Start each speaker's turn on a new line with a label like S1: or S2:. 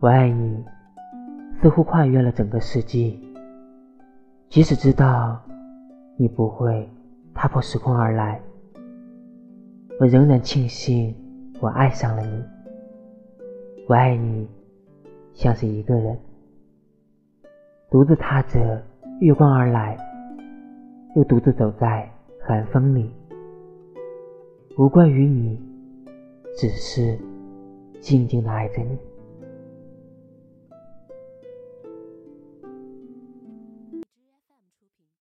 S1: 我爱你，似乎跨越了整个世纪。即使知道你不会踏破时空而来，我仍然庆幸我爱上了你。我爱你，像是一个人，独自踏着月光而来，又独自走在寒风里。无关于你，只是静静的爱着你。